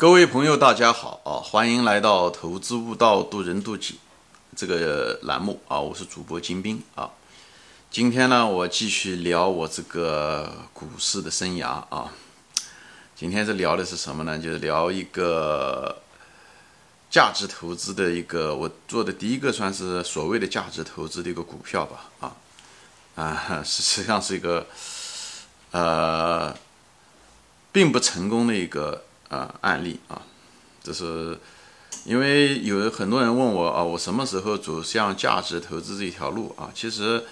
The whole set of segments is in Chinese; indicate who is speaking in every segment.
Speaker 1: 各位朋友，大家好啊！欢迎来到《投资悟道，渡人渡己》这个栏目啊！我是主播金兵啊。今天呢，我继续聊我这个股市的生涯啊。今天是聊的是什么呢？就是聊一个价值投资的一个我做的第一个算是所谓的价值投资的一个股票吧啊啊，实际上是一个呃并不成功的一个。啊，案例啊，这是因为有很多人问我啊，我什么时候走向价值投资这一条路啊？其实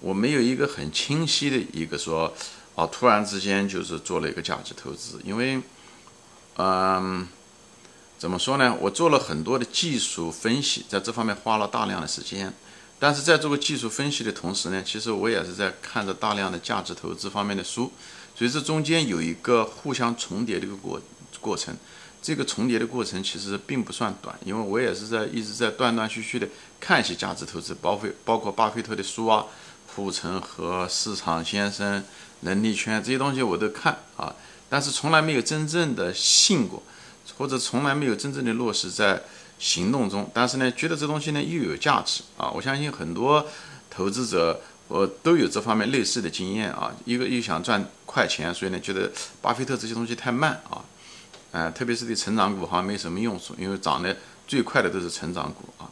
Speaker 1: 我没有一个很清晰的一个说，啊，突然之间就是做了一个价值投资，因为，嗯，怎么说呢？我做了很多的技术分析，在这方面花了大量的时间，但是在做个技术分析的同时呢，其实我也是在看着大量的价值投资方面的书，所以这中间有一个互相重叠的一个过。过程，这个重叠的过程其实并不算短，因为我也是在一直在断断续续的看一些价值投资，包括包括巴菲特的书啊，护城河、市场先生、能力圈这些东西我都看啊，但是从来没有真正的信过，或者从来没有真正的落实在行动中。但是呢，觉得这东西呢又有价值啊，我相信很多投资者我都有这方面类似的经验啊，一个又想赚快钱，所以呢觉得巴菲特这些东西太慢啊。啊，特别是对成长股好像没什么用处，因为涨得最快的都是成长股啊，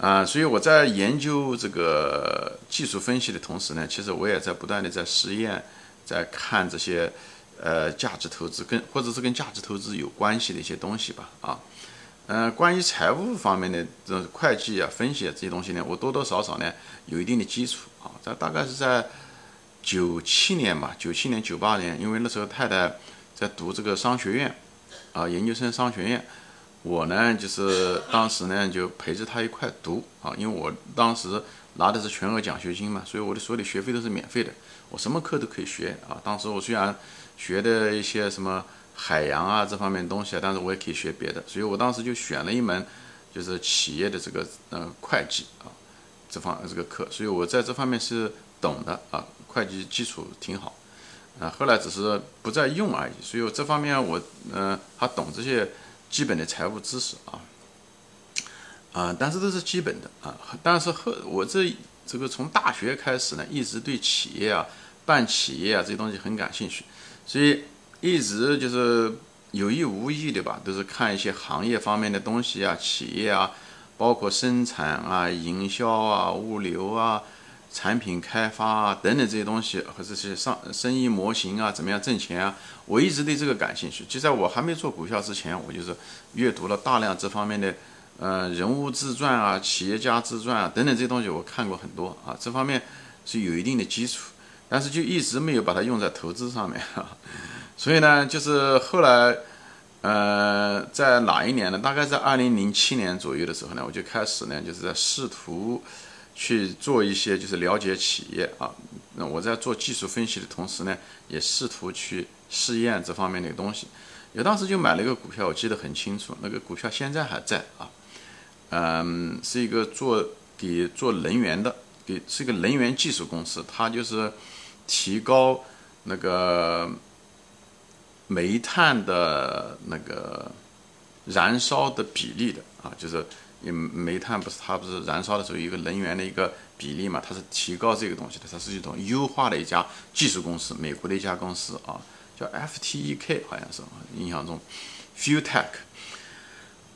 Speaker 1: 啊，所以我在研究这个技术分析的同时呢，其实我也在不断的在实验，在看这些呃价值投资跟或者是跟价值投资有关系的一些东西吧，啊，嗯，关于财务方面的这种会计啊、分析啊这些东西呢，我多多少少呢有一定的基础啊，这大概是在九七年吧，九七年、九八年，因为那时候太太在读这个商学院。啊，研究生商学院，我呢就是当时呢就陪着他一块读啊，因为我当时拿的是全额奖学金嘛，所以我的所有的学费都是免费的，我什么课都可以学啊。当时我虽然学的一些什么海洋啊这方面东西啊，但是我也可以学别的，所以我当时就选了一门就是企业的这个呃会计啊这方这个课，所以我在这方面是懂的啊，会计基础挺好。啊，后来只是不再用而已，所以这方面我嗯还懂这些基本的财务知识啊，啊，但是都是基本的啊。但是后我这这个从大学开始呢，一直对企业啊、办企业啊这些东西很感兴趣，所以一直就是有意无意的吧，都是看一些行业方面的东西啊、企业啊，包括生产啊、营销啊、物流啊。产品开发啊，等等这些东西和这些上生意模型啊，怎么样挣钱啊？我一直对这个感兴趣。就在我还没做股票之前，我就是阅读了大量这方面的，呃，人物自传啊、企业家自传啊等等这些东西，我看过很多啊。这方面是有一定的基础，但是就一直没有把它用在投资上面。所以呢，就是后来，呃，在哪一年呢？大概在二零零七年左右的时候呢，我就开始呢，就是在试图。去做一些就是了解企业啊，那我在做技术分析的同时呢，也试图去试验这方面的东西。有当时就买了一个股票，我记得很清楚，那个股票现在还在啊，嗯，是一个做给做能源的，给是一个能源技术公司，它就是提高那个煤炭的那个燃烧的比例的啊，就是。因煤炭不是它不是燃烧的时候一个能源的一个比例嘛，它是提高这个东西的，它是一种优化的一家技术公司，美国的一家公司啊，叫 FTEK 好像是印象中，Fueltech，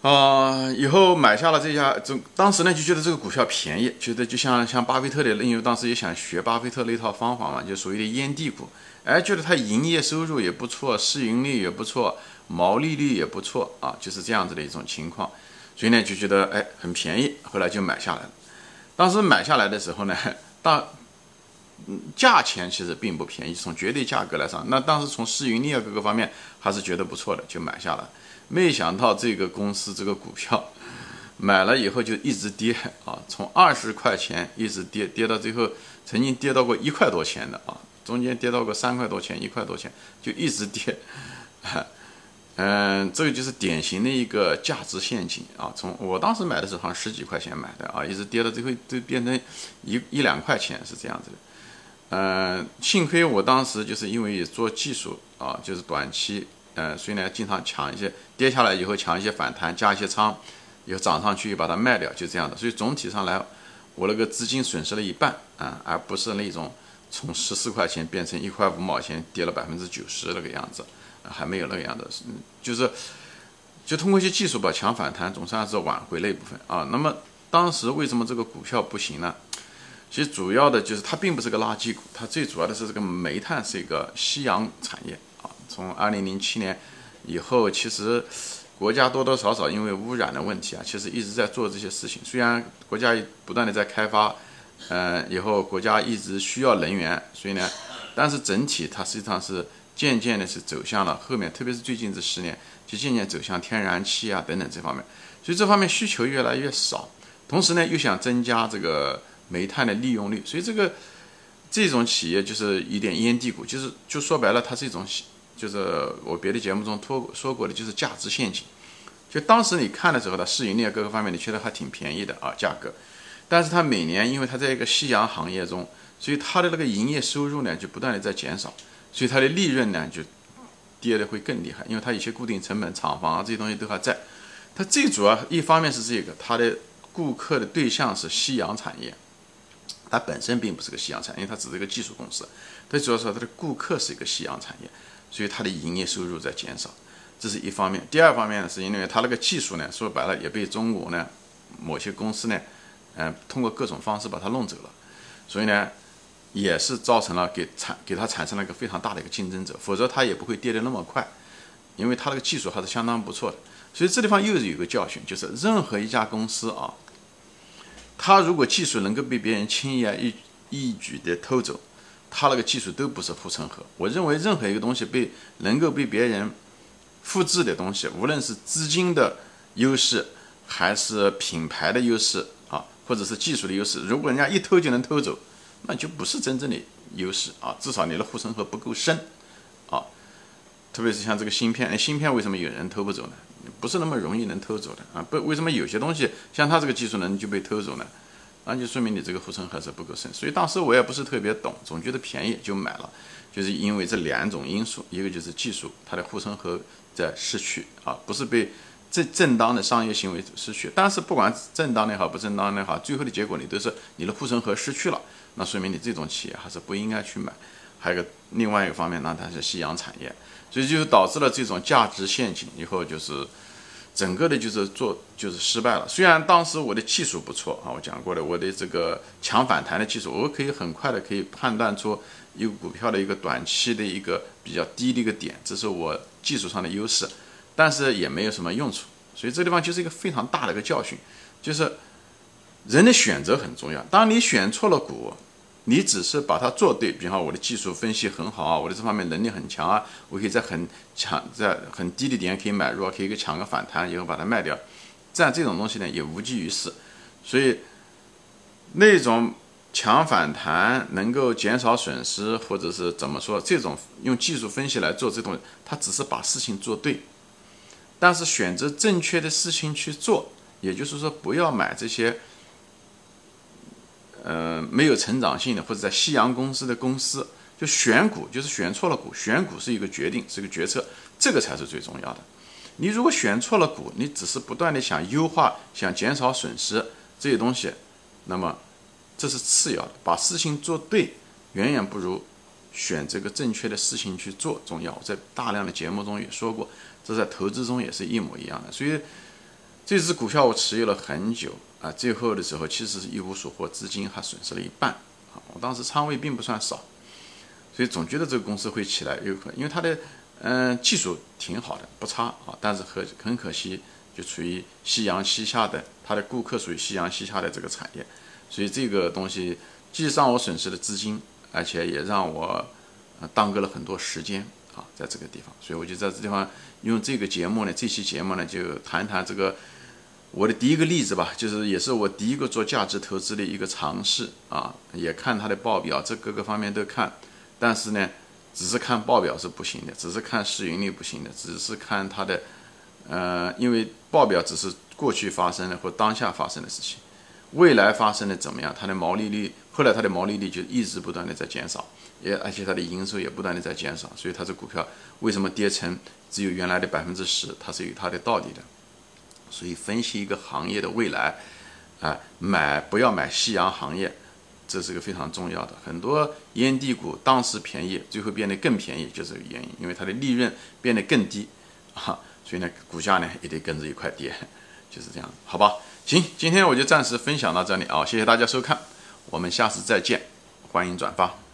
Speaker 1: 啊，以后买下了这家，这当时呢就觉得这个股票便宜，觉得就像像巴菲特的，因为当时也想学巴菲特那套方法嘛，就所谓的烟蒂股，哎，觉得它营业收入也不错，市盈率也不错，毛利率也不错啊，就是这样子的一种情况。所以呢，就觉得哎很便宜，后来就买下来了。当时买下来的时候呢，当价钱其实并不便宜，从绝对价格来上，那当时从市盈率啊各个方面还是觉得不错的，就买下来。没想到这个公司这个股票买了以后就一直跌啊，从二十块钱一直跌跌到最后，曾经跌到过一块多钱的啊，中间跌到过三块多钱、一块多钱，就一直跌。嗯，这个就是典型的一个价值陷阱啊！从我当时买的时候，好像十几块钱买的啊，一直跌到最后都变成一一两块钱是这样子的。嗯，幸亏我当时就是因为也做技术啊，就是短期嗯，所以呢，经常抢一些跌下来以后抢一些反弹，加一些仓，以后涨上去又把它卖掉，就这样的。所以总体上来，我那个资金损失了一半啊，而不是那种从十四块钱变成一块五毛钱，跌了百分之九十那个样子，还没有那个样子，就是就通过一些技术吧，强反弹，总算是挽回那部分啊。那么当时为什么这个股票不行呢？其实主要的就是它并不是个垃圾股，它最主要的是这个煤炭是一个夕阳产业啊。从二零零七年以后，其实国家多多少少因为污染的问题啊，其实一直在做这些事情。虽然国家不断的在开发，嗯，以后国家一直需要能源，所以呢，但是整体它实际上是渐渐的是走向了后面，特别是最近这十年，就渐渐走向天然气啊等等这方面，所以这方面需求越来越少。同时呢，又想增加这个。煤炭的利用率，所以这个这种企业就是一点烟蒂股，就是就说白了，它是一种，就是我别的节目中托说过的，就是价值陷阱。就当时你看的时候，它市盈率各个方面你觉得还挺便宜的啊，价格。但是它每年因为它在一个夕阳行业中，所以它的那个营业收入呢就不断的在减少，所以它的利润呢就跌的会更厉害，因为它有些固定成本、厂房啊这些东西都还在。它最主要一方面是这个，它的顾客的对象是夕阳产业。它本身并不是个夕阳产业，因为它只是一个技术公司。它主要是它的顾客是一个夕阳产业，所以它的营业收入在减少，这是一方面。第二方面呢，是因为它那个技术呢，说白了也被中国呢某些公司呢，嗯，通过各种方式把它弄走了，所以呢，也是造成了给产给它产生了一个非常大的一个竞争者，否则它也不会跌得那么快，因为它那个技术还是相当不错的。所以这地方又是有个教训，就是任何一家公司啊。他如果技术能够被别人轻易啊一一举的偷走，他那个技术都不是护城河。我认为任何一个东西被能够被别人复制的东西，无论是资金的优势，还是品牌的优势，或者是技术的优势，如果人家一偷就能偷走，那就不是真正的优势啊。至少你的护城河不够深啊。特别是像这个芯片，芯片为什么有人偷不走呢？不是那么容易能偷走的啊！不，为什么有些东西像他这个技术能就被偷走呢？那就说明你这个护城河是不够深。所以当时我也不是特别懂，总觉得便宜就买了，就是因为这两种因素，一个就是技术，它的护城河在失去啊，不是被正正当的商业行为失去。但是不管正当的也好，不正当的也好，最后的结果你都是你的护城河失去了，那说明你这种企业还是不应该去买。还有个另外一个方面，那它是夕阳产业。所以就导致了这种价值陷阱，以后就是整个的，就是做就是失败了。虽然当时我的技术不错啊，我讲过的，我的这个强反弹的技术，我可以很快的可以判断出一个股票的一个短期的一个比较低的一个点，这是我技术上的优势，但是也没有什么用处。所以这地方就是一个非常大的一个教训，就是人的选择很重要。当你选错了股。你只是把它做对，比方我的技术分析很好啊，我的这方面能力很强啊，我可以在很强在很低的点可以买入啊，可以给抢个反弹，以后把它卖掉，这样这种东西呢也无济于事。所以那种抢反弹能够减少损失，或者是怎么说，这种用技术分析来做这种，它只是把事情做对，但是选择正确的事情去做，也就是说不要买这些。呃，没有成长性的，或者在夕阳公司的公司，就选股就是选错了股。选股是一个决定，是个决策，这个才是最重要的。你如果选错了股，你只是不断的想优化、想减少损失这些东西，那么这是次要的。把事情做对，远远不如选这个正确的事情去做重要。在大量的节目中也说过，这在投资中也是一模一样的。所以这只股票我持有了很久。啊，最后的时候其实是一无所获，资金还损失了一半。啊，我当时仓位并不算少，所以总觉得这个公司会起来，有可能因为它的嗯技术挺好的，不差啊。但是很很可惜，就处于夕阳西下的，它的顾客属于夕阳西下的这个产业，所以这个东西既让我损失了资金，而且也让我耽搁了很多时间啊，在这个地方。所以我就在这地方用这个节目呢，这期节目呢就谈谈这个。我的第一个例子吧，就是也是我第一个做价值投资的一个尝试啊，也看它的报表，这各个方面都看，但是呢，只是看报表是不行的，只是看市盈率不行的，只是看它的，呃，因为报表只是过去发生的或当下发生的事情，未来发生的怎么样，它的毛利率，后来它的毛利率就一直不断的在减少，也而且它的营收也不断的在减少，所以它这股票为什么跌成只有原来的百分之十？它是有它的道理的。所以分析一个行业的未来，啊，买不要买夕阳行业，这是个非常重要的。很多烟蒂股当时便宜，最后变得更便宜，就这个原因，因为它的利润变得更低，啊，所以呢，股价呢也得跟着一块跌，就是这样，好吧？行，今天我就暂时分享到这里啊，谢谢大家收看，我们下次再见，欢迎转发。